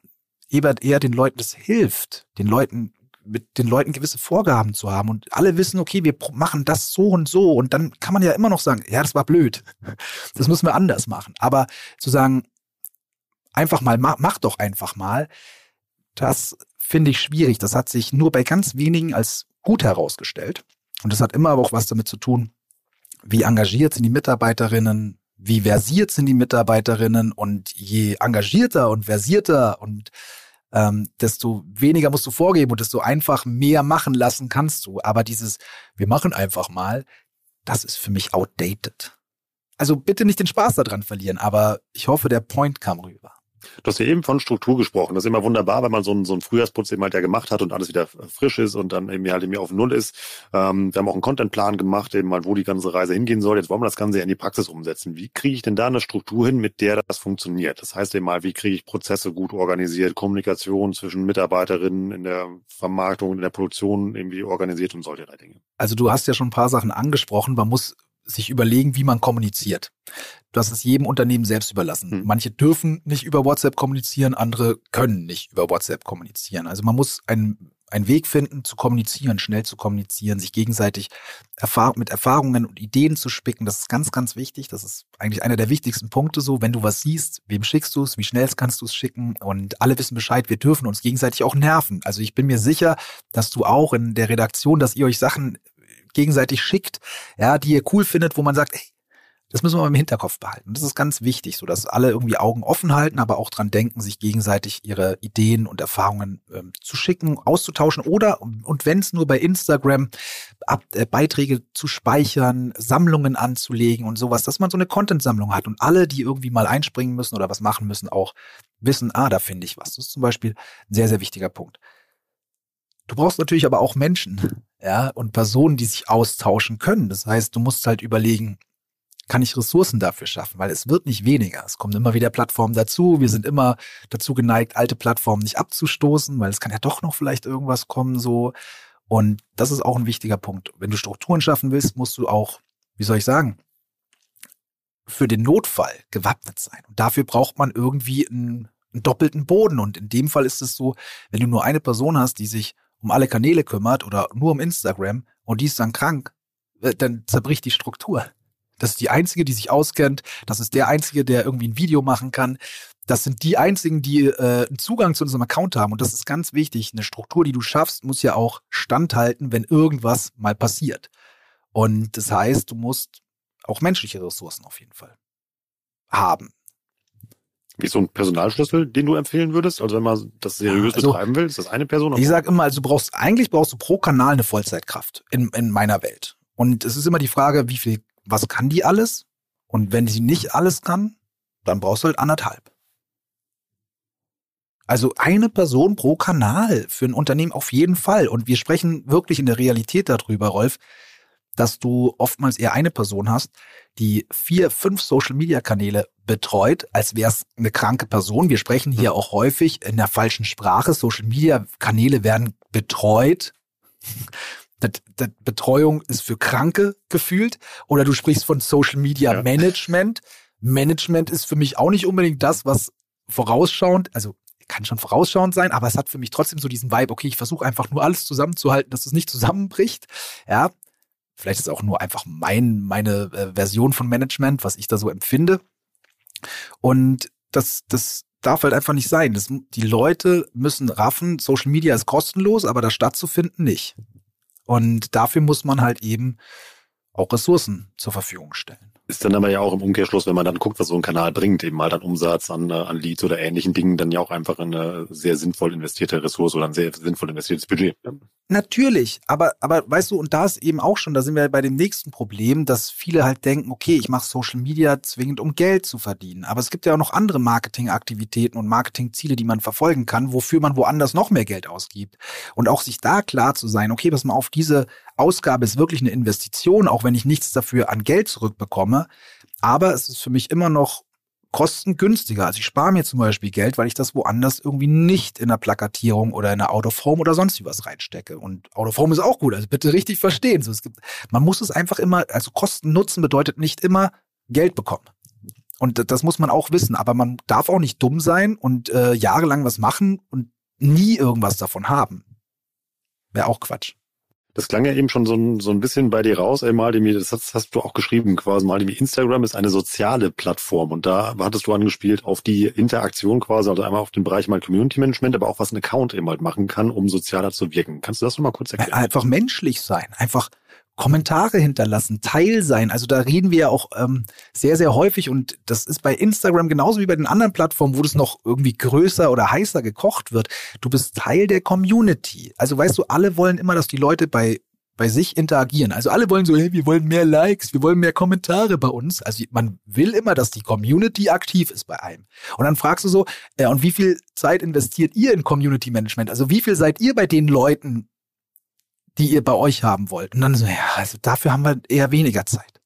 eher den Leuten das hilft, den Leuten mit den Leuten gewisse Vorgaben zu haben und alle wissen, okay, wir machen das so und so und dann kann man ja immer noch sagen, ja, das war blöd. Das müssen wir anders machen. Aber zu sagen, einfach mal, mach, mach doch einfach mal, das finde ich schwierig. Das hat sich nur bei ganz wenigen als gut herausgestellt. Und das hat immer aber auch was damit zu tun, wie engagiert sind die Mitarbeiterinnen, wie versiert sind die Mitarbeiterinnen und je engagierter und versierter und ähm, desto weniger musst du vorgeben und desto einfach mehr machen lassen kannst du. Aber dieses, wir machen einfach mal, das ist für mich outdated. Also bitte nicht den Spaß daran verlieren, aber ich hoffe, der Point kam rüber. Du hast ja eben von Struktur gesprochen. Das ist immer wunderbar, wenn man so einen, so einen Frühjahrsputz eben halt ja gemacht hat und alles wieder frisch ist und dann eben halt eben auf Null ist. Ähm, wir haben auch einen Contentplan gemacht, eben halt, wo die ganze Reise hingehen soll. Jetzt wollen wir das Ganze ja in die Praxis umsetzen. Wie kriege ich denn da eine Struktur hin, mit der das funktioniert? Das heißt eben mal, wie kriege ich Prozesse gut organisiert, Kommunikation zwischen Mitarbeiterinnen in der Vermarktung, in der Produktion irgendwie organisiert und solche Dinge. Also du hast ja schon ein paar Sachen angesprochen. Man muss sich überlegen, wie man kommuniziert. Das ist jedem Unternehmen selbst überlassen. Hm. Manche dürfen nicht über WhatsApp kommunizieren, andere können nicht über WhatsApp kommunizieren. Also man muss einen, einen Weg finden, zu kommunizieren, schnell zu kommunizieren, sich gegenseitig Erfahr mit Erfahrungen und Ideen zu spicken. Das ist ganz, ganz wichtig. Das ist eigentlich einer der wichtigsten Punkte so. Wenn du was siehst, wem schickst du es, wie schnell kannst du es schicken und alle wissen Bescheid. Wir dürfen uns gegenseitig auch nerven. Also ich bin mir sicher, dass du auch in der Redaktion, dass ihr euch Sachen gegenseitig schickt, ja, die ihr cool findet, wo man sagt, ey, das müssen wir im Hinterkopf behalten. Das ist ganz wichtig, so dass alle irgendwie Augen offen halten, aber auch dran denken, sich gegenseitig ihre Ideen und Erfahrungen ähm, zu schicken, auszutauschen oder und wenn es nur bei Instagram ab, äh, Beiträge zu speichern, Sammlungen anzulegen und sowas, dass man so eine Content-Sammlung hat und alle, die irgendwie mal einspringen müssen oder was machen müssen, auch wissen, ah, da finde ich was. Das ist zum Beispiel ein sehr, sehr wichtiger Punkt. Du brauchst natürlich aber auch Menschen, ja, und Personen, die sich austauschen können. Das heißt, du musst halt überlegen, kann ich Ressourcen dafür schaffen? Weil es wird nicht weniger. Es kommen immer wieder Plattformen dazu. Wir sind immer dazu geneigt, alte Plattformen nicht abzustoßen, weil es kann ja doch noch vielleicht irgendwas kommen, so. Und das ist auch ein wichtiger Punkt. Wenn du Strukturen schaffen willst, musst du auch, wie soll ich sagen, für den Notfall gewappnet sein. Und dafür braucht man irgendwie einen, einen doppelten Boden. Und in dem Fall ist es so, wenn du nur eine Person hast, die sich um alle Kanäle kümmert oder nur um Instagram und die ist dann krank, äh, dann zerbricht die Struktur. Das ist die einzige, die sich auskennt. Das ist der einzige, der irgendwie ein Video machen kann. Das sind die einzigen, die äh, einen Zugang zu unserem Account haben. Und das ist ganz wichtig. Eine Struktur, die du schaffst, muss ja auch standhalten, wenn irgendwas mal passiert. Und das heißt, du musst auch menschliche Ressourcen auf jeden Fall haben. Wie so ein Personalschlüssel, den du empfehlen würdest? Also wenn man das seriös also, betreiben will, ist das eine Person? Ich sage immer, also du brauchst, eigentlich brauchst du pro Kanal eine Vollzeitkraft in, in meiner Welt. Und es ist immer die Frage, wie viel, was kann die alles? Und wenn sie nicht alles kann, dann brauchst du halt anderthalb. Also eine Person pro Kanal für ein Unternehmen auf jeden Fall. Und wir sprechen wirklich in der Realität darüber, Rolf, dass du oftmals eher eine Person hast, die vier, fünf Social-Media-Kanäle betreut, als wäre es eine kranke Person. Wir sprechen hier mhm. auch häufig in der falschen Sprache. Social-Media-Kanäle werden betreut. Das, das Betreuung ist für Kranke gefühlt. Oder du sprichst von Social Media Management. Management ist für mich auch nicht unbedingt das, was vorausschauend, also kann schon vorausschauend sein, aber es hat für mich trotzdem so diesen Vibe, okay, ich versuche einfach nur alles zusammenzuhalten, dass es nicht zusammenbricht. Ja, Vielleicht ist auch nur einfach mein, meine äh, Version von Management, was ich da so empfinde. Und das, das darf halt einfach nicht sein. Das, die Leute müssen raffen, Social Media ist kostenlos, aber da stattzufinden nicht. Und dafür muss man halt eben auch Ressourcen zur Verfügung stellen. Ist dann aber ja auch im Umkehrschluss, wenn man dann guckt, was so ein Kanal bringt, eben mal dann Umsatz an, äh, an Leads oder ähnlichen Dingen, dann ja auch einfach eine sehr sinnvoll investierte Ressource oder ein sehr sinnvoll investiertes Budget. Natürlich, aber, aber weißt du, und da ist eben auch schon, da sind wir bei dem nächsten Problem, dass viele halt denken, okay, ich mache Social Media zwingend, um Geld zu verdienen. Aber es gibt ja auch noch andere Marketingaktivitäten und Marketingziele, die man verfolgen kann, wofür man woanders noch mehr Geld ausgibt. Und auch sich da klar zu sein, okay, pass mal auf, diese Ausgabe ist wirklich eine Investition, auch wenn ich nichts dafür an Geld zurückbekomme. Aber es ist für mich immer noch kostengünstiger. Also ich spare mir zum Beispiel Geld, weil ich das woanders irgendwie nicht in der Plakatierung oder in der Out of Home oder sonst wie was reinstecke. Und Out of Home ist auch gut, also bitte richtig verstehen. So, es gibt, man muss es einfach immer, also Kosten nutzen bedeutet nicht immer Geld bekommen. Und das muss man auch wissen. Aber man darf auch nicht dumm sein und äh, jahrelang was machen und nie irgendwas davon haben. Wäre auch Quatsch. Das klang ja eben schon so ein, so ein bisschen bei dir raus, ey, Maldemir, das hast, hast du auch geschrieben quasi, Maldemir, Instagram ist eine soziale Plattform und da hattest du angespielt auf die Interaktion quasi, also einmal auf den Bereich mal Community Management, aber auch was ein Account eben halt machen kann, um sozialer zu wirken. Kannst du das nochmal kurz erklären? Einfach menschlich sein, einfach Kommentare hinterlassen, Teil sein. Also da reden wir ja auch ähm, sehr, sehr häufig und das ist bei Instagram genauso wie bei den anderen Plattformen, wo das noch irgendwie größer oder heißer gekocht wird. Du bist Teil der Community. Also weißt du, alle wollen immer, dass die Leute bei bei sich interagieren. Also alle wollen so, hey, wir wollen mehr Likes, wir wollen mehr Kommentare bei uns. Also man will immer, dass die Community aktiv ist bei einem. Und dann fragst du so, äh, und wie viel Zeit investiert ihr in Community Management? Also wie viel seid ihr bei den Leuten, die ihr bei euch haben wollt. Und dann so, ja, also dafür haben wir eher weniger Zeit.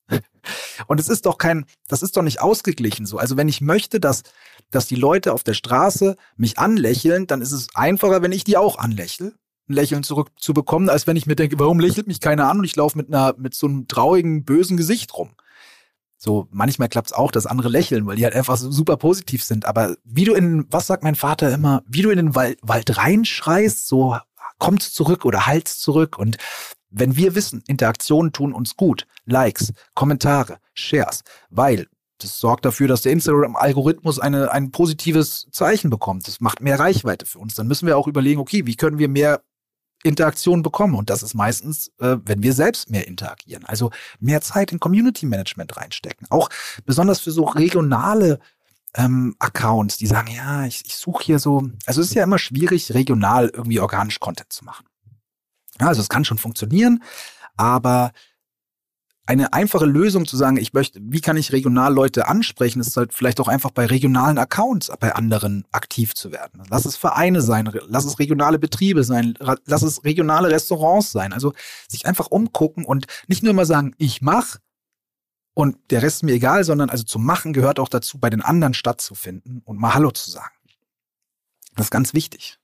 Und es ist doch kein, das ist doch nicht ausgeglichen so. Also wenn ich möchte, dass, dass die Leute auf der Straße mich anlächeln, dann ist es einfacher, wenn ich die auch anlächle, ein Lächeln zurückzubekommen, als wenn ich mir denke, warum lächelt mich keiner an und ich laufe mit einer, mit so einem traurigen, bösen Gesicht rum. So, manchmal klappt es auch, dass andere lächeln, weil die halt einfach so super positiv sind. Aber wie du in, was sagt mein Vater immer, wie du in den Wald, Wald reinschreist, so kommt zurück oder halt zurück. Und wenn wir wissen, Interaktionen tun uns gut, Likes, Kommentare, Shares, weil das sorgt dafür, dass der Instagram-Algorithmus eine, ein positives Zeichen bekommt. Das macht mehr Reichweite für uns. Dann müssen wir auch überlegen, okay, wie können wir mehr Interaktion bekommen? Und das ist meistens, äh, wenn wir selbst mehr interagieren. Also mehr Zeit in Community Management reinstecken. Auch besonders für so regionale ähm, Accounts, die sagen, ja, ich, ich suche hier so, also es ist ja immer schwierig, regional irgendwie organisch Content zu machen. Ja, also es kann schon funktionieren, aber eine einfache Lösung zu sagen, ich möchte, wie kann ich regional Leute ansprechen, ist halt vielleicht auch einfach bei regionalen Accounts bei anderen aktiv zu werden. Lass es Vereine sein, lass es regionale Betriebe sein, lass es regionale Restaurants sein. Also sich einfach umgucken und nicht nur immer sagen, ich mach, und der Rest ist mir egal, sondern also zum Machen gehört auch dazu, bei den anderen stattzufinden und mal Hallo zu sagen. Das ist ganz wichtig.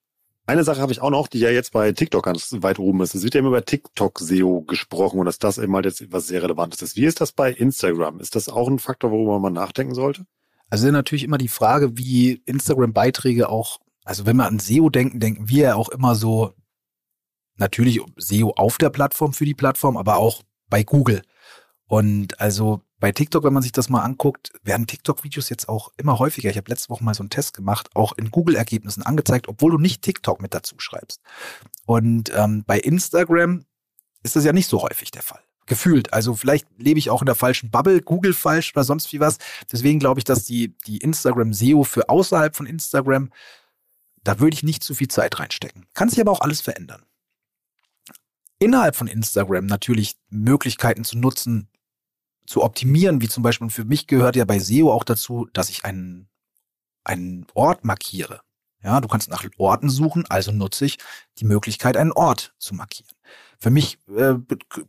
Eine Sache habe ich auch noch, die ja jetzt bei TikTok ganz weit oben ist. Es wird ja immer über TikTok-SEO gesprochen und dass das eben halt jetzt was sehr Relevantes ist. Wie ist das bei Instagram? Ist das auch ein Faktor, worüber man nachdenken sollte? Also natürlich immer die Frage, wie Instagram-Beiträge auch, also wenn wir an SEO denken, denken wir ja auch immer so, natürlich SEO auf der Plattform für die Plattform, aber auch bei Google. Und also bei TikTok, wenn man sich das mal anguckt, werden TikTok-Videos jetzt auch immer häufiger. Ich habe letzte Woche mal so einen Test gemacht, auch in Google-Ergebnissen angezeigt, obwohl du nicht TikTok mit dazu schreibst. Und ähm, bei Instagram ist das ja nicht so häufig der Fall. Gefühlt. Also vielleicht lebe ich auch in der falschen Bubble, Google falsch oder sonst wie was. Deswegen glaube ich, dass die, die Instagram-SEO für außerhalb von Instagram, da würde ich nicht zu viel Zeit reinstecken. Kann sich aber auch alles verändern. Innerhalb von Instagram natürlich Möglichkeiten zu nutzen, zu optimieren, wie zum Beispiel für mich gehört ja bei SEO auch dazu, dass ich einen, einen Ort markiere. Ja, du kannst nach Orten suchen, also nutze ich die Möglichkeit, einen Ort zu markieren. Für mich äh,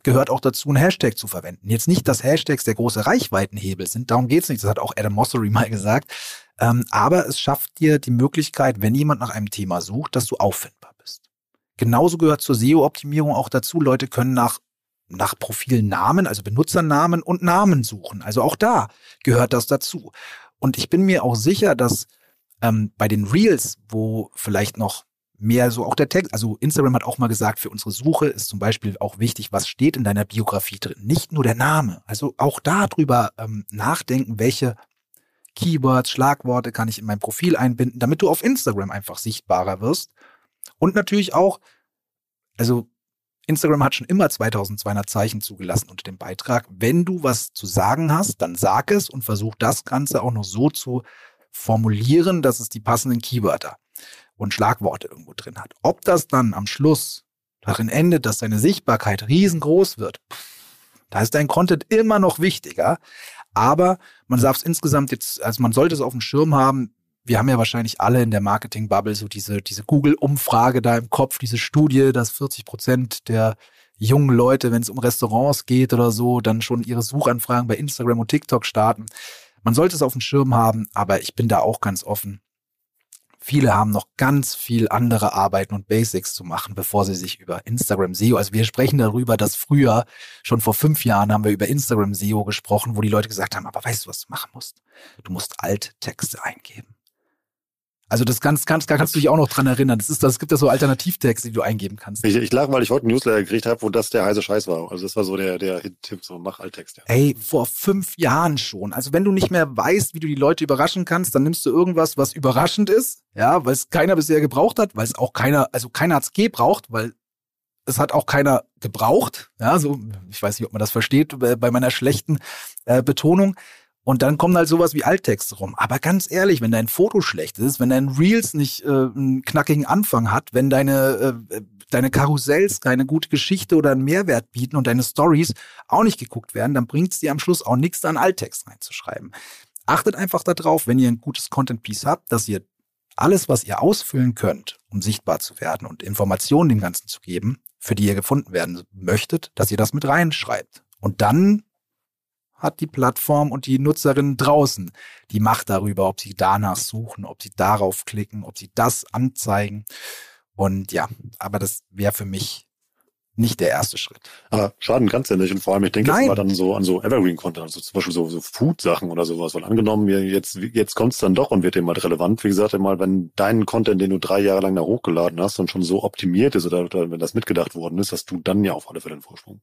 gehört auch dazu, einen Hashtag zu verwenden. Jetzt nicht, dass Hashtags der große Reichweitenhebel sind, darum geht's nicht. Das hat auch Adam Mossery mal gesagt. Ähm, aber es schafft dir die Möglichkeit, wenn jemand nach einem Thema sucht, dass du auffindbar bist. Genauso gehört zur SEO-Optimierung auch dazu, Leute können nach nach Profilnamen, also Benutzernamen und Namen suchen. Also auch da gehört das dazu. Und ich bin mir auch sicher, dass ähm, bei den Reels, wo vielleicht noch mehr so auch der Text, also Instagram hat auch mal gesagt, für unsere Suche ist zum Beispiel auch wichtig, was steht in deiner Biografie drin, nicht nur der Name. Also auch darüber ähm, nachdenken, welche Keywords, Schlagworte kann ich in mein Profil einbinden, damit du auf Instagram einfach sichtbarer wirst. Und natürlich auch, also Instagram hat schon immer 2200 Zeichen zugelassen unter dem Beitrag. Wenn du was zu sagen hast, dann sag es und versuch das Ganze auch noch so zu formulieren, dass es die passenden Keywörter und Schlagworte irgendwo drin hat. Ob das dann am Schluss darin endet, dass deine Sichtbarkeit riesengroß wird, da ist dein Content immer noch wichtiger. Aber man darf es insgesamt jetzt, also man sollte es auf dem Schirm haben, wir haben ja wahrscheinlich alle in der Marketing-Bubble so diese, diese Google-Umfrage da im Kopf, diese Studie, dass 40 Prozent der jungen Leute, wenn es um Restaurants geht oder so, dann schon ihre Suchanfragen bei Instagram und TikTok starten. Man sollte es auf dem Schirm haben, aber ich bin da auch ganz offen. Viele haben noch ganz viel andere Arbeiten und Basics zu machen, bevor sie sich über Instagram SEO, also wir sprechen darüber, dass früher, schon vor fünf Jahren haben wir über Instagram SEO gesprochen, wo die Leute gesagt haben, aber weißt du, was du machen musst? Du musst Alttexte eingeben. Also das kannst, kannst, kannst du dich auch noch dran erinnern. Das ist, das gibt ja so Alternativtexte, die du eingeben kannst. Ich, ich lache, weil ich heute einen Newsletter gekriegt habe, wo das der heiße Scheiß war. Also das war so der, der Tipp, so mach Alttext. Ja. Ey, vor fünf Jahren schon. Also wenn du nicht mehr weißt, wie du die Leute überraschen kannst, dann nimmst du irgendwas, was überraschend ist, ja, weil es keiner bisher gebraucht hat, weil es auch keiner, also keiner hat es gebraucht, weil es hat auch keiner gebraucht. Ja, so, ich weiß nicht, ob man das versteht äh, bei meiner schlechten äh, Betonung. Und dann kommen halt sowas wie Alttexte rum. Aber ganz ehrlich, wenn dein Foto schlecht ist, wenn dein Reels nicht äh, einen knackigen Anfang hat, wenn deine, äh, deine Karussells keine gute Geschichte oder einen Mehrwert bieten und deine Stories auch nicht geguckt werden, dann bringt es dir am Schluss auch nichts, einen Alttext reinzuschreiben. Achtet einfach darauf, wenn ihr ein gutes Content-Piece habt, dass ihr alles, was ihr ausfüllen könnt, um sichtbar zu werden und Informationen dem Ganzen zu geben, für die ihr gefunden werden möchtet, dass ihr das mit reinschreibt. Und dann hat die Plattform und die Nutzerinnen draußen die Macht darüber, ob sie danach suchen, ob sie darauf klicken, ob sie das anzeigen. Und ja, aber das wäre für mich nicht der erste Schritt. Aber schaden kannst ja nicht. Und vor allem, ich denke jetzt mal dann so an so Evergreen-Content, also zum Beispiel so, so Food-Sachen oder sowas. Weil angenommen, jetzt, jetzt kommt es dann doch und wird dem mal relevant. Wie gesagt, mal, wenn dein Content, den du drei Jahre lang da hochgeladen hast und schon so optimiert ist oder, oder wenn das mitgedacht worden ist, hast du dann ja auf alle Fälle einen Vorsprung.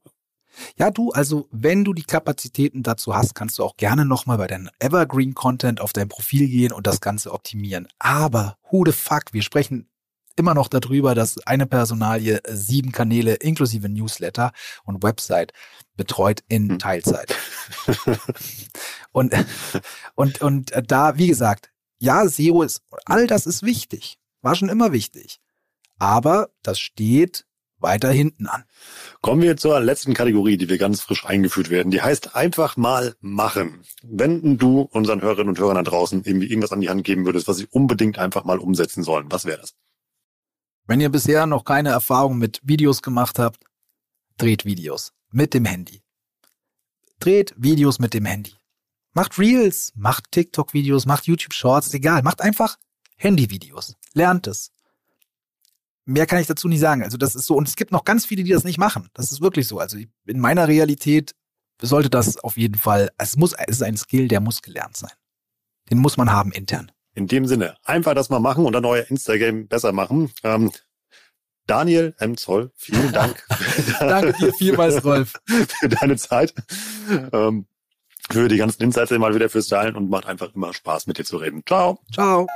Ja, du, also wenn du die Kapazitäten dazu hast, kannst du auch gerne nochmal bei deinem Evergreen Content auf dein Profil gehen und das Ganze optimieren. Aber who the fuck, wir sprechen immer noch darüber, dass eine Personalie sieben Kanäle inklusive Newsletter und Website betreut in hm. Teilzeit. und, und, und da, wie gesagt, ja, SEO ist, all das ist wichtig. War schon immer wichtig. Aber das steht weiter hinten an. Kommen wir zur letzten Kategorie, die wir ganz frisch eingeführt werden. Die heißt einfach mal machen. Wenn du unseren Hörerinnen und Hörern da draußen irgendwie irgendwas an die Hand geben würdest, was sie unbedingt einfach mal umsetzen sollen, was wäre das? Wenn ihr bisher noch keine Erfahrung mit Videos gemacht habt, dreht Videos mit dem Handy. Dreht Videos mit dem Handy. Macht Reels, macht TikTok-Videos, macht YouTube-Shorts, egal. Macht einfach Handy-Videos. Lernt es mehr kann ich dazu nicht sagen. Also das ist so, und es gibt noch ganz viele, die das nicht machen. Das ist wirklich so. Also in meiner Realität sollte das auf jeden Fall, es muss, es ist ein Skill, der muss gelernt sein. Den muss man haben intern. In dem Sinne, einfach das mal machen und dann euer Instagram besser machen. Ähm, Daniel M. Zoll, vielen Dank. Danke dir vielmals, Rolf. für deine Zeit. Ähm, für die ganzen Insights mal wieder fürs Teilen und macht einfach immer Spaß mit dir zu reden. Ciao. Ciao.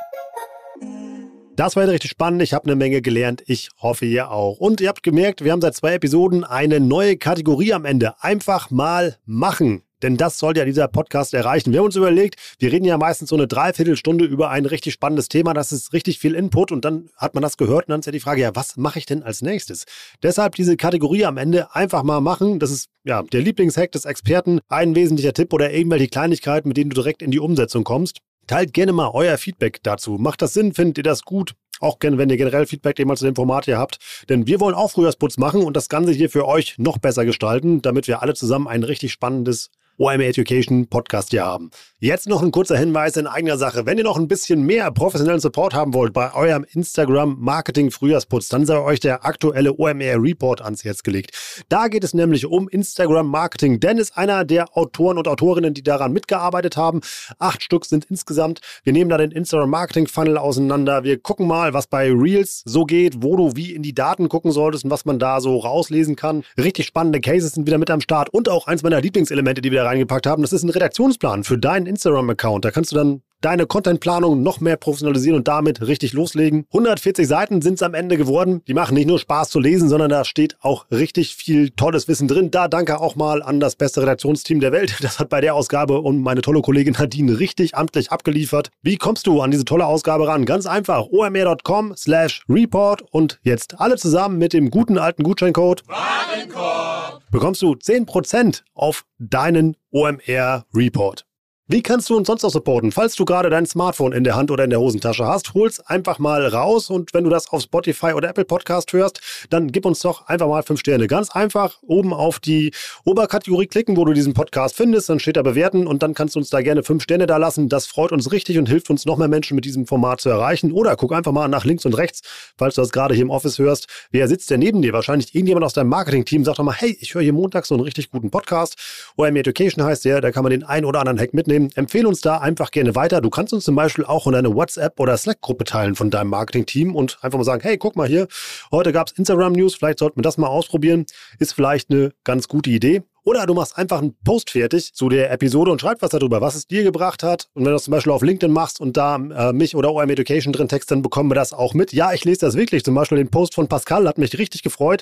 Das war richtig spannend. Ich habe eine Menge gelernt. Ich hoffe, ihr auch. Und ihr habt gemerkt, wir haben seit zwei Episoden eine neue Kategorie am Ende. Einfach mal machen. Denn das soll ja dieser Podcast erreichen. Wir haben uns überlegt, wir reden ja meistens so eine Dreiviertelstunde über ein richtig spannendes Thema. Das ist richtig viel Input und dann hat man das gehört und dann ist ja die Frage, ja, was mache ich denn als nächstes? Deshalb diese Kategorie am Ende einfach mal machen. Das ist ja der Lieblingshack des Experten. Ein wesentlicher Tipp oder irgendwelche Kleinigkeiten, mit denen du direkt in die Umsetzung kommst. Teilt gerne mal euer Feedback dazu. Macht das Sinn? Findet ihr das gut? Auch gerne, wenn ihr generell Feedback mal zu dem Format hier habt. Denn wir wollen auch Frühjahrsputz machen und das Ganze hier für euch noch besser gestalten, damit wir alle zusammen ein richtig spannendes OMA Education Podcast hier haben. Jetzt noch ein kurzer Hinweis in eigener Sache. Wenn ihr noch ein bisschen mehr professionellen Support haben wollt bei eurem Instagram Marketing Frühjahrsputz, dann sei euch der aktuelle OMR Report ans Herz gelegt. Da geht es nämlich um Instagram Marketing. Dennis, einer der Autoren und Autorinnen, die daran mitgearbeitet haben. Acht Stück sind insgesamt. Wir nehmen da den Instagram Marketing Funnel auseinander. Wir gucken mal, was bei Reels so geht, wo du wie in die Daten gucken solltest und was man da so rauslesen kann. Richtig spannende Cases sind wieder mit am Start und auch eins meiner Lieblingselemente, die wir reingepackt haben. Das ist ein Redaktionsplan für deinen Instagram-Account. Da kannst du dann deine Contentplanung noch mehr professionalisieren und damit richtig loslegen. 140 Seiten sind es am Ende geworden. Die machen nicht nur Spaß zu lesen, sondern da steht auch richtig viel tolles Wissen drin. Da danke auch mal an das beste Redaktionsteam der Welt. Das hat bei der Ausgabe und meine tolle Kollegin Nadine richtig amtlich abgeliefert. Wie kommst du an diese tolle Ausgabe ran? Ganz einfach. omr.com slash report und jetzt alle zusammen mit dem guten alten Gutscheincode Warenkorb bekommst du 10% auf deinen OMR Report. Wie kannst du uns sonst noch supporten? Falls du gerade dein Smartphone in der Hand oder in der Hosentasche hast, hol's einfach mal raus und wenn du das auf Spotify oder Apple Podcast hörst, dann gib uns doch einfach mal fünf Sterne. Ganz einfach oben auf die Oberkategorie klicken, wo du diesen Podcast findest, dann steht da bewerten und dann kannst du uns da gerne fünf Sterne da lassen. Das freut uns richtig und hilft uns noch mehr Menschen mit diesem Format zu erreichen. Oder guck einfach mal nach links und rechts, falls du das gerade hier im Office hörst. Wer sitzt denn neben dir? Wahrscheinlich irgendjemand aus deinem Marketing-Team. Sag doch mal, hey, ich höre hier Montag so einen richtig guten Podcast. OM Education heißt der, da kann man den einen oder anderen Hack mitnehmen nehmen. Empfehle uns da einfach gerne weiter. Du kannst uns zum Beispiel auch in eine WhatsApp- oder Slack-Gruppe teilen von deinem Marketing-Team und einfach mal sagen, hey, guck mal hier, heute gab es Instagram-News, vielleicht sollten wir das mal ausprobieren. Ist vielleicht eine ganz gute Idee. Oder du machst einfach einen Post fertig zu der Episode und schreibst was darüber, was es dir gebracht hat. Und wenn du das zum Beispiel auf LinkedIn machst und da äh, mich oder OM Education drin text, dann bekommen wir das auch mit. Ja, ich lese das wirklich. Zum Beispiel den Post von Pascal hat mich richtig gefreut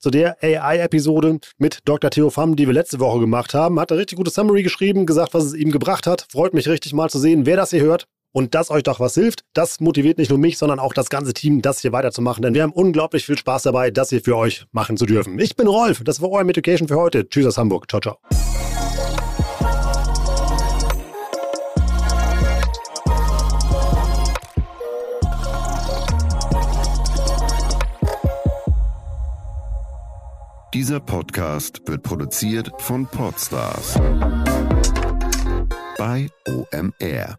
zu der AI-Episode mit Dr. Theo Pham, die wir letzte Woche gemacht haben. Hat eine richtig gute Summary geschrieben, gesagt, was es ihm gebracht hat. Freut mich richtig mal zu sehen, wer das hier hört und dass euch doch was hilft. Das motiviert nicht nur mich, sondern auch das ganze Team, das hier weiterzumachen. Denn wir haben unglaublich viel Spaß dabei, das hier für euch machen zu dürfen. Ich bin Rolf, das war euer Education für heute. Tschüss aus Hamburg. Ciao, ciao. Dieser Podcast wird produziert von Podstars bei OMR.